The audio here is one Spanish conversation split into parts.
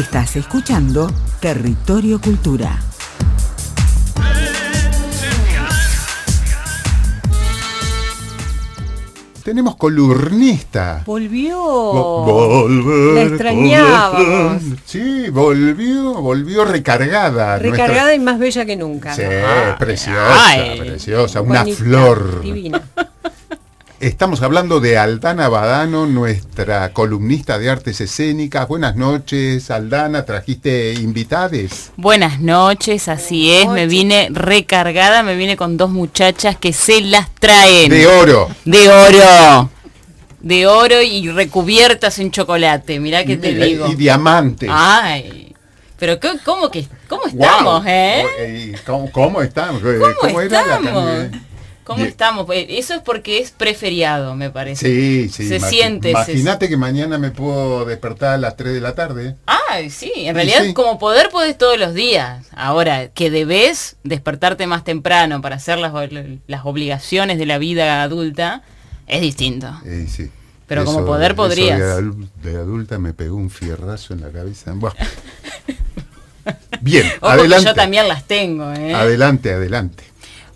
Estás escuchando Territorio Cultura. Tenemos colurnista. Volvió. volver. La extrañábamos. Sí, volvió, volvió recargada. Recargada nuestra- y más bella que nunca. Sí, Ah, preciosa, ay. preciosa, una Bonita, flor. Divina. Estamos hablando de Aldana Badano, nuestra columnista de artes escénicas. Buenas noches, Aldana, trajiste invitades. Buenas noches, así es, me vine recargada, me vine con dos muchachas que se las traen. De oro. De oro. De oro y recubiertas en chocolate, mirá que te digo. Y diamantes. Ay, pero qué- ¿cómo, que, cómo estamos, eh? Eh, ¿Cómo, cómo estamos? ¿Cómo, era la estamos? can- ¿Cómo Bien. estamos? Eh, Eso es porque es preferiado, me parece. Sí, sí. Se siente. Imagínate que mañana me puedo despertar a las 3 de la tarde. Ay, sí, en realidad sí. como poder podés todos los días. Ahora, que debes despertarte más temprano para hacer las, las obligaciones de la vida adulta, es distinto. Eh, sí. Pero como poder podrías. De, adul- de adulta me pegó un fierrazo en la cabeza. Buah. Bien, Ojo adelante. que yo también las tengo, ¿eh? Adelante, adelante.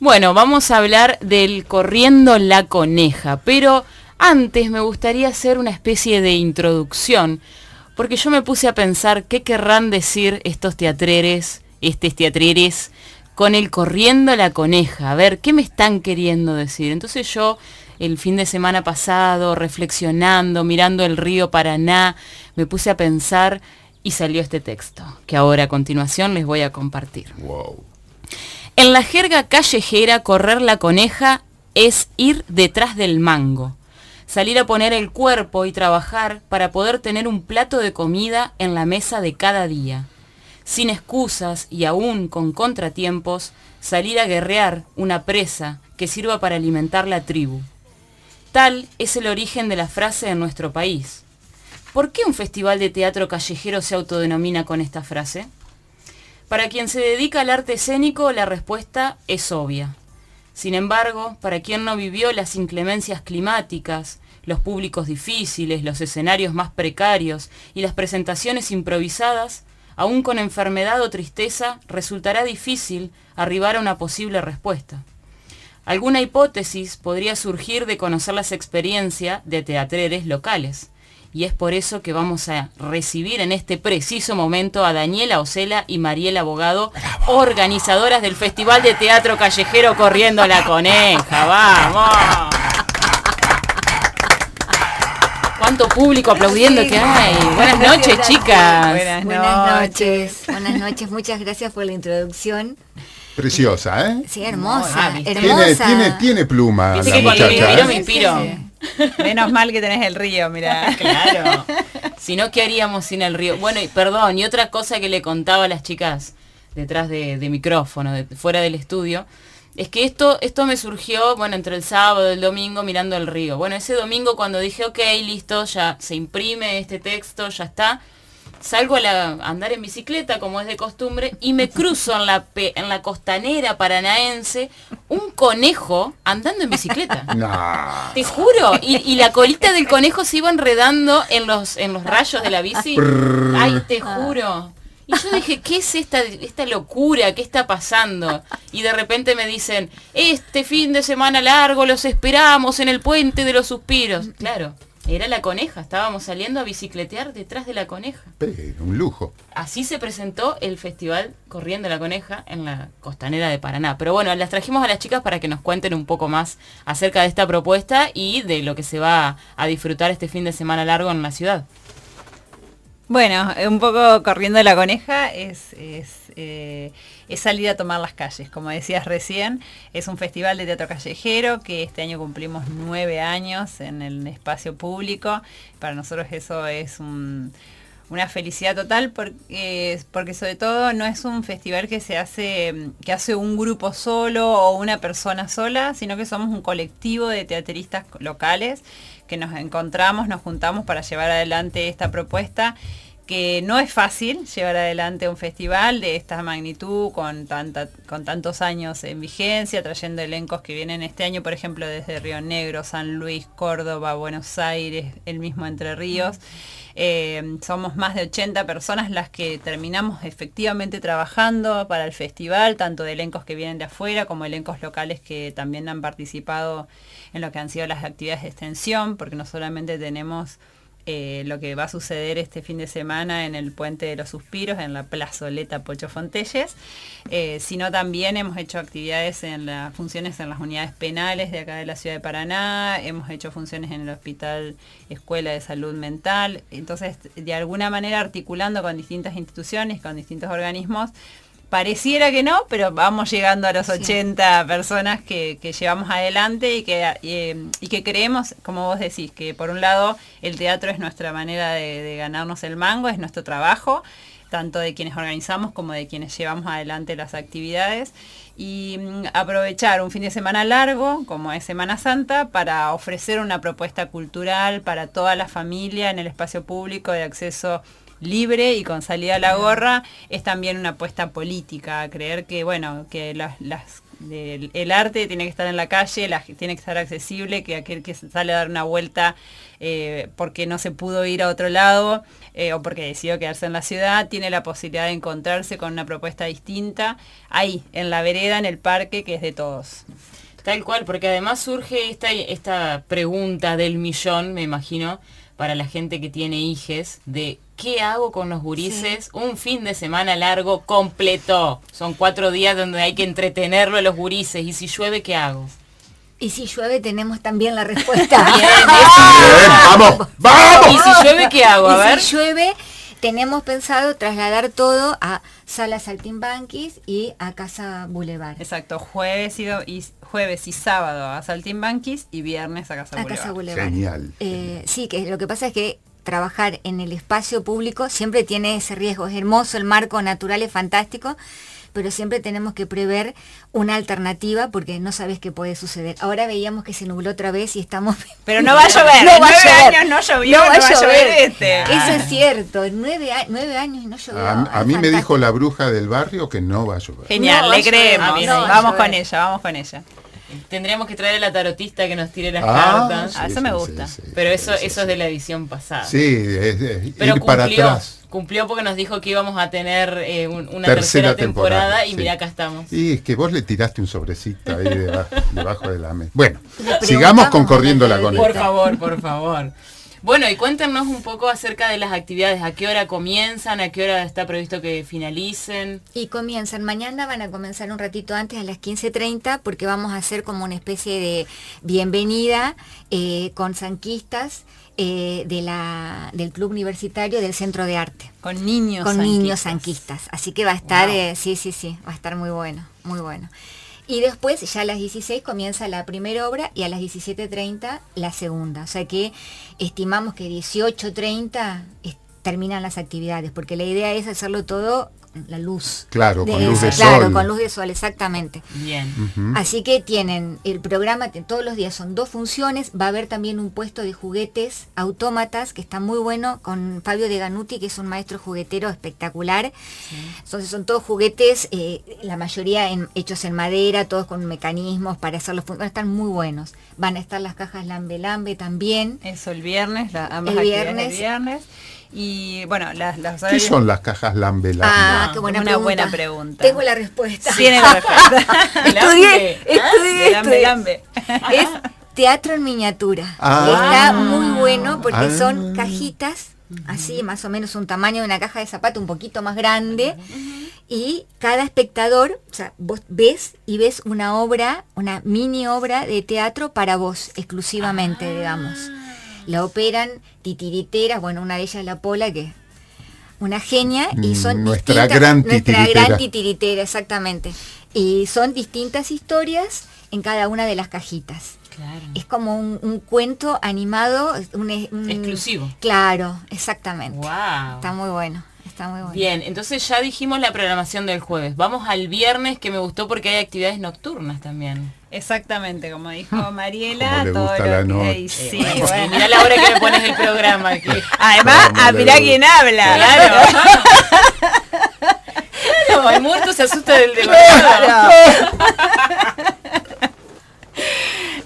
Bueno, vamos a hablar del corriendo la coneja, pero antes me gustaría hacer una especie de introducción, porque yo me puse a pensar qué querrán decir estos teatreres, estos teatreres, con el corriendo la coneja, a ver, ¿qué me están queriendo decir? Entonces yo, el fin de semana pasado, reflexionando, mirando el río Paraná, me puse a pensar y salió este texto, que ahora a continuación les voy a compartir. Wow. En la jerga callejera, correr la coneja es ir detrás del mango, salir a poner el cuerpo y trabajar para poder tener un plato de comida en la mesa de cada día. Sin excusas y aún con contratiempos, salir a guerrear una presa que sirva para alimentar la tribu. Tal es el origen de la frase en nuestro país. ¿Por qué un festival de teatro callejero se autodenomina con esta frase? Para quien se dedica al arte escénico, la respuesta es obvia. Sin embargo, para quien no vivió las inclemencias climáticas, los públicos difíciles, los escenarios más precarios y las presentaciones improvisadas, aún con enfermedad o tristeza, resultará difícil arribar a una posible respuesta. Alguna hipótesis podría surgir de conocer las experiencias de teatreres locales. Y es por eso que vamos a recibir en este preciso momento a Daniela Ocela y Mariela Abogado, organizadoras del Festival de Teatro Callejero Corriendo la Coneja. ¡Vamos! ¿Cuánto público aplaudiendo que hay? Buenas noches, chicas. Buenas, Buenas noches. noches, buenas noches, muchas gracias por la introducción. Preciosa, ¿eh? Sí, hermosa, Ah, hermosa. tiene, tiene pluma Viste la que cuando me muchacha. inspiro, ¿eh? me inspiro. Menos mal que tenés el río, mira. Claro. Si no, ¿qué haríamos sin el río? Bueno, y perdón, y otra cosa que le contaba a las chicas detrás de, micrófono, fuera del estudio, es que esto, esto me surgió, bueno, entre el sábado y el domingo mirando el río. Bueno, ese domingo cuando dije, ok, listo, ya se imprime este texto, ya está, salgo a, la- a andar en bicicleta como es de costumbre y me cruzo en la, pe- en la costanera paranaense un conejo andando en bicicleta. Te juro, y, y la colita del conejo se iba enredando en los, en los rayos de la bici. Ay, te juro. Y yo dije, ¿qué es esta, esta locura? ¿Qué está pasando? Y de repente me dicen, este fin de semana largo los esperamos en el puente de los suspiros. Claro, era la coneja, estábamos saliendo a bicicletear detrás de la coneja. Pero, un lujo. Así se presentó el festival Corriendo la Coneja en la costanera de Paraná. Pero bueno, las trajimos a las chicas para que nos cuenten un poco más acerca de esta propuesta y de lo que se va a disfrutar este fin de semana largo en la ciudad. Bueno, un poco corriendo la coneja es, es, eh, es salir a tomar las calles, como decías recién. Es un festival de teatro callejero que este año cumplimos nueve años en el espacio público. Para nosotros eso es un- una felicidad total porque, porque sobre todo no es un festival que se hace, que hace un grupo solo o una persona sola, sino que somos un colectivo de teatristas locales que nos encontramos, nos juntamos para llevar adelante esta propuesta que no es fácil llevar adelante un festival de esta magnitud con, tantos años en vigencia, trayendo elencos que vienen este año, por ejemplo, desde Río Negro, San Luis, Córdoba, Buenos Aires, el mismo Entre Ríos. Eh, somos más de 80 personas las que terminamos efectivamente trabajando para el festival, tanto de elencos que vienen de afuera como elencos locales que también han participado en lo que han sido las actividades de extensión, porque no solamente tenemos eh, lo que va a suceder este fin de semana en el Puente de los Suspiros, en la plazoleta Pocho Fontelles, eh, sino también hemos hecho actividades en las funciones en las unidades penales de acá de la ciudad de Paraná, hemos hecho funciones en el Hospital Escuela de Salud Mental, entonces de alguna manera articulando con distintas instituciones, con distintos organismos, Pareciera que no, pero vamos llegando a los 80 personas que, llevamos adelante y que, y, que creemos, como vos decís, que por un lado el teatro es nuestra manera de, ganarnos el mango, es nuestro trabajo, tanto de quienes organizamos como de quienes llevamos adelante las actividades. Y mm, aprovechar un fin de semana largo, como es Semana Santa, para ofrecer una propuesta cultural para toda la familia en el espacio público de acceso libre y con salida a la gorra es también una apuesta política, creer que bueno, que las, el, arte tiene que estar en la calle, tiene que estar accesible, que aquel que sale a dar una vuelta eh, porque no se pudo ir a otro lado eh, o porque decidió quedarse en la ciudad, tiene la posibilidad de encontrarse con una propuesta distinta ahí, en la vereda, en el parque, que es de todos. Tal cual, porque además surge esta, esta pregunta del millón, me imagino, para la gente que tiene hijes, de ¿qué hago con los gurises? Un fin de semana largo completo. Son cuatro días donde hay que entretenerlo a los gurises. ¿Y si llueve, qué hago? Y si llueve tenemos también la respuesta. vamos, vamos. ¿Y si llueve qué hago? A ver. Si llueve, tenemos pensado trasladar todo a Sala Saltimbanquis y a Casa Boulevard. Exacto, jueves y, y jueves y sábado a Saltimbanquis y viernes a Casa a Casa Boulevard. Genial. Eh, sí, que lo que pasa es que trabajar en el espacio público siempre tiene ese riesgo. Es hermoso, el marco natural es fantástico, pero siempre tenemos que prever una alternativa porque no sabes qué puede suceder. Ahora veíamos que se nubló otra vez y estamos... Pero no va a llover, no va a años no llovió, no va, a llover, este. Eso es cierto, nueve, nueve años y no llovió. A, mí me dijo la bruja del barrio que no va a llover. Genial, le creemos. vamos con ella, vamos con ella. Tendríamos que traer a la tarotista que nos tire las ah, cartas. Ah, eso me gusta. Pero eso, eso es de la edición pasada. Sí, es, Pero cumplió, para atrás. Cumplió porque nos dijo que íbamos a tener eh, una tercera, temporada, y mira acá estamos. Y es que vos le tiraste un sobrecito ahí debajo, de la mesa. Bueno, sigamos con Corriendo la. Por favor, por favor. Bueno, y cuéntenos un poco acerca de las actividades, a qué hora comienzan, a qué hora está previsto que finalicen. Y comienzan, mañana van a comenzar un ratito antes a las 15.30 porque vamos a hacer como una especie de bienvenida eh, con sanquistas. Eh, de la, del Club Universitario del Centro de Arte. Con niños Con niños sanquistas. Así que va a estar, eh, sí, sí, sí, va a estar muy bueno, muy bueno. Y después ya a las 16 comienza la primera obra y a las 17.30 la segunda. O sea que estimamos que 18.30 terminan las actividades, porque la idea es hacerlo todo la luz. Claro, con luz de sol. Claro, con luz de sol, exactamente. Bien. Así que tienen el programa, todos los días son dos funciones, va a haber también un puesto de juguetes autómatas que está muy bueno con Fabio de Ganuti, que es un maestro juguetero espectacular. Entonces son todos juguetes, eh, la mayoría hechos en madera, todos con mecanismos para hacerlos, van a estar muy buenos. Van a estar las cajas Lambe Lambe también. Eso el viernes, la, ambas el viernes. El viernes. Y bueno, las, las ¿Qué son las cajas Lambe Ah, qué buena, una pregunta. buena pregunta. Tengo la respuesta. Tiene la respuesta. estudié, estudié, lambe, lambe. Es teatro en miniatura. Ah. Está muy bueno porque son ah. cajitas, así más o menos un tamaño de una caja de zapato un poquito más grande. Y cada espectador, o sea, vos ves y ves una obra, una mini obra de teatro para vos, exclusivamente, ah. digamos la operan titiriteras, bueno, una de ellas la Pola, que una genia, y mm, son nuestra gran titiritera. Nuestra gran titiritera, exactamente. Y son distintas historias en cada una de las cajitas. Es como un, cuento animado, un, exclusivo. Claro, exactamente. Está muy bueno. Está muy bueno. Bien, entonces ya dijimos la programación del jueves. Vamos al viernes que me gustó porque hay actividades nocturnas también. Exactamente, como dijo Mariela, Cómo le todo gusta lo la que- noche. Sí, Eh, bueno. Mirá la hora que me pones el programa aquí. Además, Cómo ah, le mirá quién habla. Claro. Claro, el muerto se asusta del demasiado.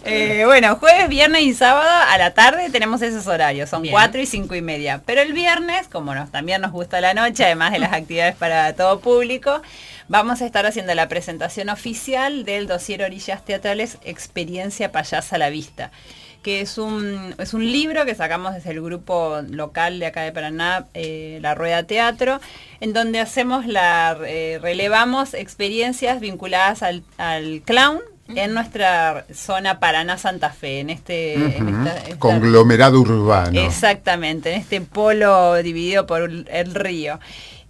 Eh, bueno, jueves, viernes y sábado a la tarde tenemos esos horarios, son Bien. 4 y 5 y media. Pero el viernes, como nos, también nos gusta la noche, además de las actividades para todo público, vamos a estar haciendo la presentación oficial del dossier Orillas Teatrales Experiencia Payasa a la Vista que es un, es un libro que sacamos desde el grupo local de acá de Paraná, eh, La Rueda Teatro, en donde hacemos la, eh, relevamos experiencias vinculadas al, al clown en nuestra zona Paraná-Santa Fe, en este... en Ujú. esta- esta- Conglomerado urbano. Exactamente, en este polo dividido por el río.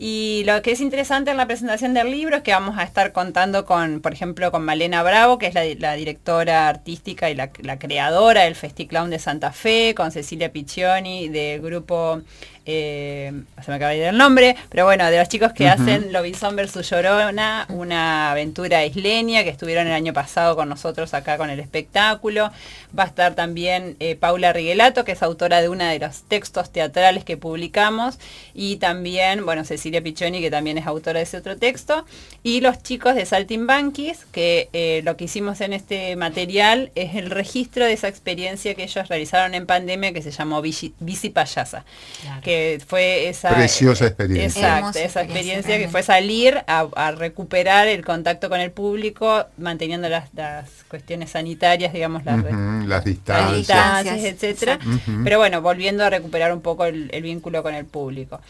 Y lo que es interesante en la presentación del libro es que vamos a estar contando con, por ejemplo, con Malena Bravo, que es la, la directora artística y la, la creadora del Festiclown de Santa Fe, con Cecilia Piccioni del grupo, eh, se me acaba de ir el nombre, pero bueno, de los chicos que hacen Lobizón versus Llorona, una aventura isleña que estuvieron el año pasado con nosotros acá con el espectáculo. Va a estar también eh, Paula Riguelato, que es autora de uno de los textos teatrales que publicamos, y también, bueno, Cecilia Piccioni, que también es autora de ese otro texto, y los chicos de Saltimbanquis, que eh, lo que hicimos en este material es el registro de esa experiencia que ellos realizaron en pandemia que se llamó Bici, Bici Payasa, Claro. que fue esa... Preciosa experiencia. Exacto, esa experiencia experiencia que fue salir a, a recuperar el contacto con el público, manteniendo las, las cuestiones sanitarias, digamos, las, Las las distancias. distancias, Distancias, etcétera. Pero bueno, volviendo a recuperar un poco el, el vínculo con el público.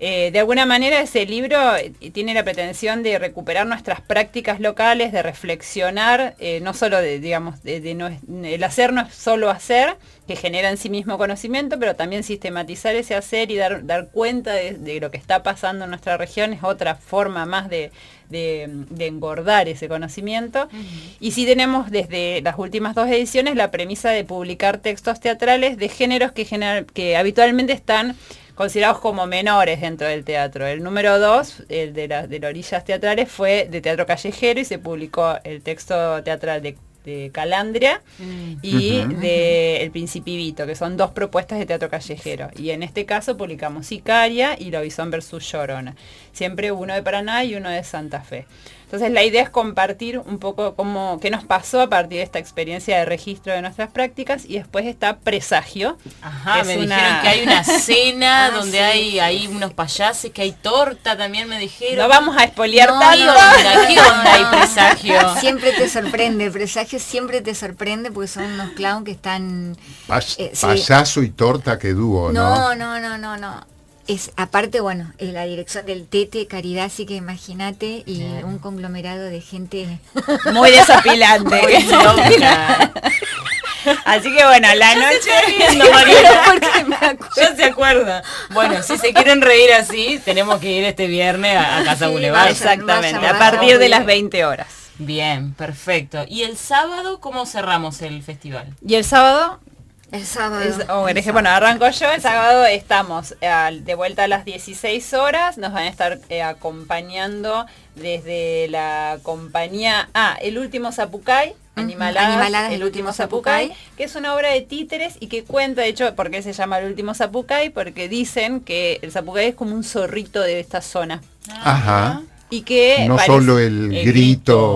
Eh, de alguna manera ese libro eh, tiene la pretensión de recuperar nuestras prácticas locales, de reflexionar, eh, no solo de, digamos, de, de no es- el hacer no es solo hacer, que genera en sí mismo conocimiento, pero también sistematizar ese hacer y dar, dar cuenta de, de lo que está pasando en nuestra región es otra forma más de, de- de engordar ese conocimiento. Y sí tenemos desde las últimas dos ediciones la premisa de publicar textos teatrales de géneros que, general- que habitualmente están considerados como menores dentro del teatro. El número dos, el de, las de las orillas teatrales, fue de teatro callejero y se publicó el texto teatral de, de Calandria y Ujú. de El Principivito, que son dos propuestas de teatro callejero. Y en este caso publicamos Sicaria y Lobizón versus Llorona. Siempre uno de Paraná y uno de Santa Fe. Entonces la idea es compartir un poco cómo, qué nos pasó a partir de esta experiencia de registro de nuestras prácticas y después está Presagio. Ajá, me una- dijeron que hay una cena Ah, donde sí, hay, hay unos payases, que hay torta también me dijeron. No vamos a espolear No, tanto. ¿Qué onda? ¿Qué onda hay presagio? Siempre te sorprende, presagio siempre te sorprende porque son unos clowns que están... Pas- Eh, sí. Payaso y torta que dúo, ¿no? No, no, no, no, no. Es, aparte, bueno, eh, la dirección del Tete, Caridad, así que imagínate, y un conglomerado de gente. Muy desapilante. Muy. Así que bueno, la noche... riendo. Ya se acuerda. Bueno, si se quieren reír así, tenemos que ir este viernes a, a Casa Sí, Boulevard. vaya. Exactamente, Vaya, a vaya. partir de las 20 horas. Bien, perfecto. ¿Y el sábado cómo cerramos el festival? Y el sábado El sábado. Es- o el elegí- sábado. bueno, arranco yo, el sábado estamos eh, de vuelta a las 16 horas, nos van a estar eh, acompañando desde la compañía, ah, El Último Zapucay, Animaladas, Animaladas, El Último Zapucay, que es una obra de títeres y que cuenta, de hecho, ¿por qué se llama El Último Zapucay? Porque dicen que el Zapucay es como un zorrito de esta zona Ajá. Y que No parece- solo el, el grito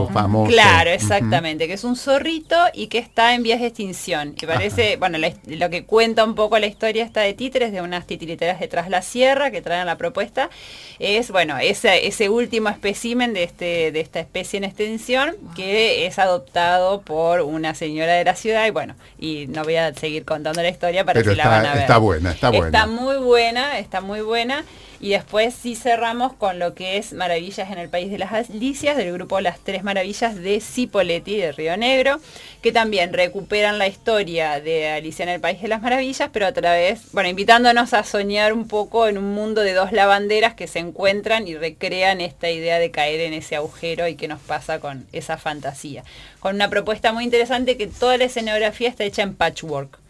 grito. famoso. Claro, exactamente, que es un zorrito y que está en vías de extinción. Y parece, bueno, la lo que cuenta un poco la historia esta de títeres, de unas titiriteras detrás la sierra que traen la propuesta, es, bueno, ese, ese último espécimen de, este, de esta especie en extinción que es adoptado por una señora de la ciudad y bueno, y no voy a seguir contando la historia para Pero si la van a está, ver. está buena, está buena. Está muy buena, está muy buena. Y después sí cerramos con lo que es Maravillas en el País de las Alicias, del grupo Las Tres Maravillas de Cipoletti, de Río Negro, que también recuperan la historia de Alicia en el País de las Maravillas, pero a través, bueno, invitándonos a soñar un poco en un mundo de dos lavanderas que se encuentran y recrean esta idea de caer en ese agujero y qué nos pasa con esa fantasía. Con una propuesta muy interesante que toda la escenografía está hecha en patchwork.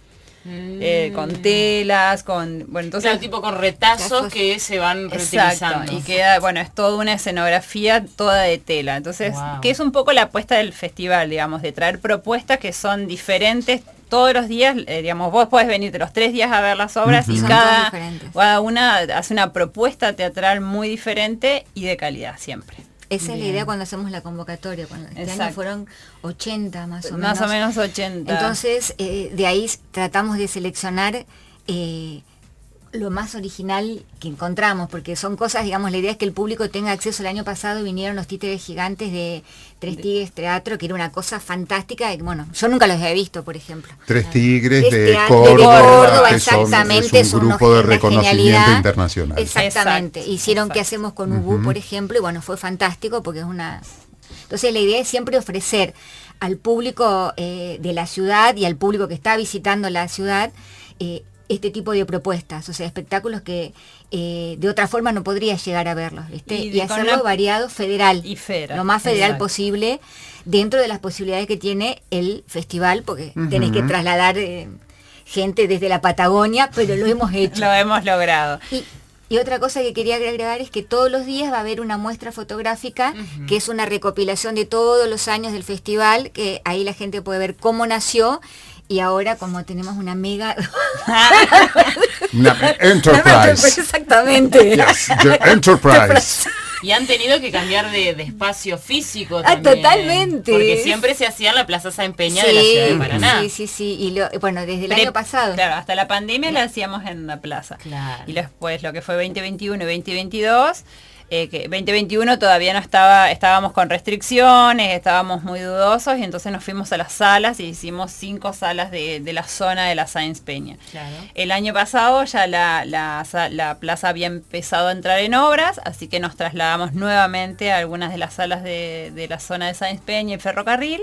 Eh, con telas, con... Bueno, entonces... Claro, tipo con retazos que se van Exacto, reutilizando. y queda, bueno, es toda una escenografía toda de tela. Entonces, Wow. que es un poco la apuesta del festival, digamos, de traer propuestas que son diferentes todos los días, eh, digamos, vos podés venirte los tres días a ver las obras y cada, cada una hace una propuesta teatral muy diferente y de calidad siempre. Esa es la idea cuando hacemos la convocatoria. Cuando este año Exacto. fueron 80 más o Más menos. o menos 80. Entonces, eh, de ahí tratamos de seleccionar eh, lo más original que encontramos, porque son cosas, digamos, la idea es que el público tenga acceso. El año pasado vinieron los títeres gigantes de Tres Tigres Teatro, que era una cosa fantástica. y, bueno, yo nunca los había visto, por ejemplo. Tres Tigres Es de Córdoba, de Córdoba, que son- exactamente, es un son grupo de reconocimiento genialidad. internacional. Exactamente. Exacto, Hicieron exacto. que hacemos con Ubu, por ejemplo, y bueno, fue fantástico porque es una... Entonces la idea es siempre ofrecer al público eh, de la ciudad y al público que está visitando la ciudad eh, este tipo de propuestas, o sea, espectáculos que eh, de otra forma no podría llegar a verlos, ¿viste? Y hacerlo variado, federal, Y federal, lo más federal exacto. posible, dentro de las posibilidades que tiene el festival, porque tenés que trasladar eh, gente desde la Patagonia, pero lo hemos hecho. Lo hemos logrado. Y, y otra cosa que quería agregar es que todos los días va a haber una muestra fotográfica, que es una recopilación de todos los años del festival, que ahí la gente puede ver cómo nació. Y ahora como tenemos una mega... Una Enterprise. Exactamente. Yes, the Enterprise. Y han tenido que cambiar de, de espacio físico Ah, también. totalmente. Porque siempre se hacía en la Plaza San Peña de la ciudad de Paraná. sí, sí, sí. Y lo, bueno, desde el Pre- año pasado. Claro, hasta la pandemia la hacíamos en la plaza. Claro. Y después lo que fue 2021 y 2022, eh, que 2021 todavía no estaba, estábamos con restricciones, estábamos muy dudosos y entonces nos fuimos a las salas y hicimos cinco salas de, de la zona de la Sáenz Peña. Claro. El año pasado ya la, la sa- la plaza había empezado a entrar en obras, así que nos trasladamos nuevamente a algunas de las salas de, de la zona de Sáenz Peña y Ferrocarril.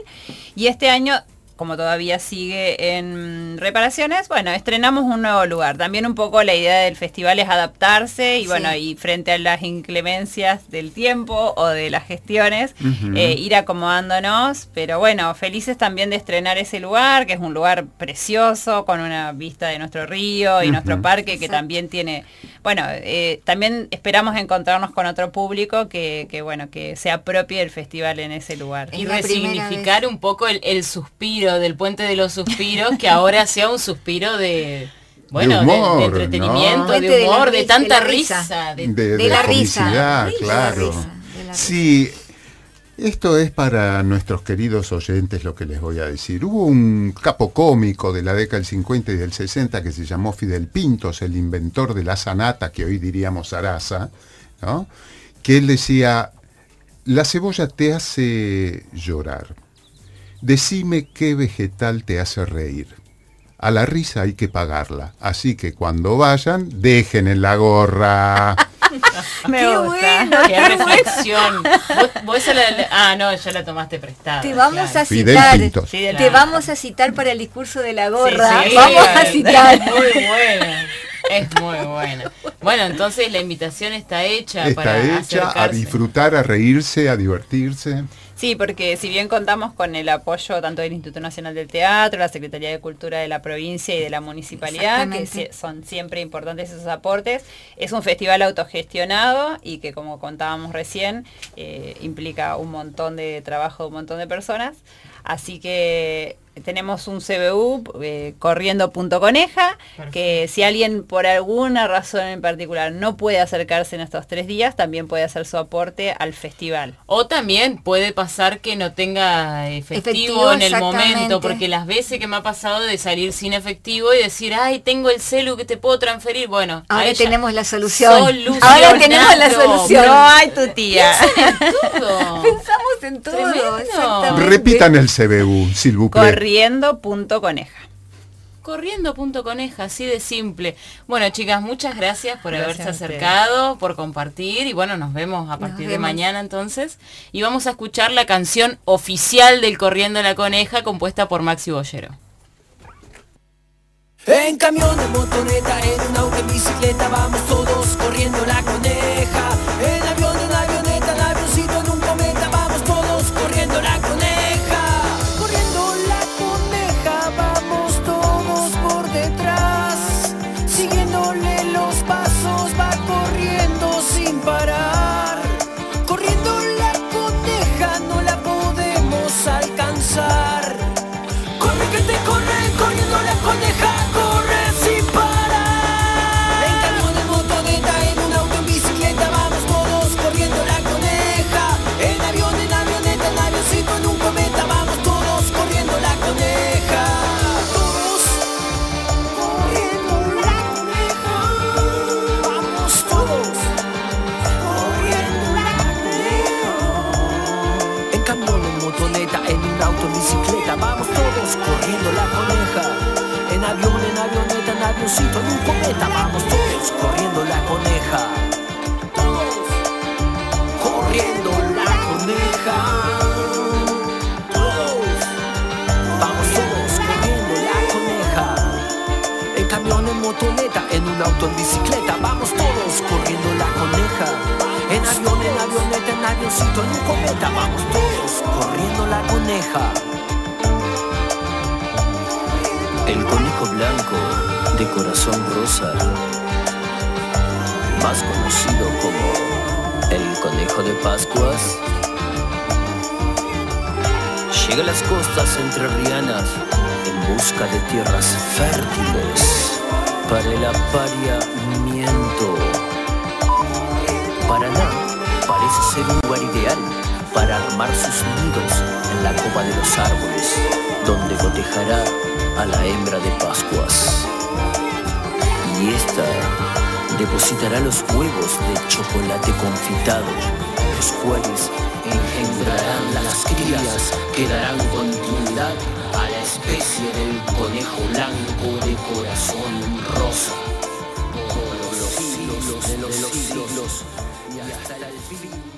Y este año, como todavía sigue en reparaciones, bueno, estrenamos un nuevo lugar. También un poco la idea del festival es adaptarse y Sí. bueno, y frente a las inclemencias del tiempo o de las gestiones, eh, ir acomodándonos. Pero bueno, felices también de estrenar ese lugar, que es un lugar precioso, con una vista de nuestro río y nuestro parque, que Exacto. también tiene, bueno, eh, también esperamos encontrarnos con otro público que, que, bueno, que se apropie del festival en ese lugar. Es Y resignificar un poco el, el suspiro del puente de los suspiros, que ahora sea un suspiro de... Bueno, de, entretenimiento, ¿no? De de la humor, de, tanta risa. risa. de- de, de de la risa. claro. Sí, esto es para nuestros queridos oyentes lo que les voy a decir. Hubo un capo cómico de la década del 50 y del 60 que se llamó Fidel Pintos, el inventor de la sanata, que hoy diríamos zaraza, ¿no? que él decía, la cebolla te hace llorar. Decime qué vegetal te hace reír. A la risa hay que pagarla, así que cuando vayan, dejen en la gorra. Me Qué gusta. bueno. Qué reflexión. Vos, la- ah, no, ya la tomaste prestada. Te vamos claro. a citar. Te vamos a citar para el discurso de la gorra. Sí, sí, vamos a es citar. Muy buena. Es muy buena. Bueno, entonces la invitación está hecha Está para hecha a disfrutar, a reírse, a divertirse. Sí, porque si bien contamos con el apoyo tanto del Instituto Nacional del Teatro, la Secretaría de Cultura de la provincia y de la municipalidad, que son siempre importantes esos aportes, es un festival autogestionado y que como contábamos recién, eh, implica un montón de trabajo de un montón de personas. Así que tenemos un CBU eh, corriendo.coneja, que si alguien por alguna razón en particular no puede acercarse en estos tres días, también puede hacer su aporte al festival. O también puede pasar que no tenga efectivo, Efectivo, en el momento, porque las veces que me ha pasado de salir sin efectivo y decir, ay, tengo el celu que te puedo transferir, bueno, Ahora ella- tenemos la solución. Ahora tenemos la solución. No hay tu tía. todo. Pensamos en todo. Repitan el CBU, s'il vous plaît. Corriendo.coneja. Corriendo.coneja, así de simple. Bueno, chicas, muchas gracias por Gracias haberse acercado, por compartir y bueno, nos vemos a partir de mañana entonces. Y vamos a escuchar la canción oficial del Corriendo la Coneja compuesta por Maxi Bollero. En camión, en motoneta, en un auto, en bicicleta, vamos todos corriendo la coneja. En la coneja. En avión, en avioneta, en avioncito, en un cometa, vamos todos corriendo la coneja. Corriendo la coneja. Vamos todos corriendo la coneja. En camión, en motoneta, en un auto, en bicicleta, vamos todos corriendo la coneja. En avión, en avioneta, en avioncito, en un cometa, vamos todos corriendo la coneja. El conejo blanco de corazón rosa, más conocido como el conejo de Pascuas, llega a las costas entrerrianas en busca de tierras fértiles para el apareamiento. Paraná parece ser un lugar ideal para armar sus nidos en la copa de los árboles, donde cotejará a la hembra de Pascuas. Y esta depositará los huevos de chocolate confitado, los cuales engendrarán las crías que darán continuidad a la especie del conejo blanco de corazón rosa. Por los siglos de los siglos y hasta el fin.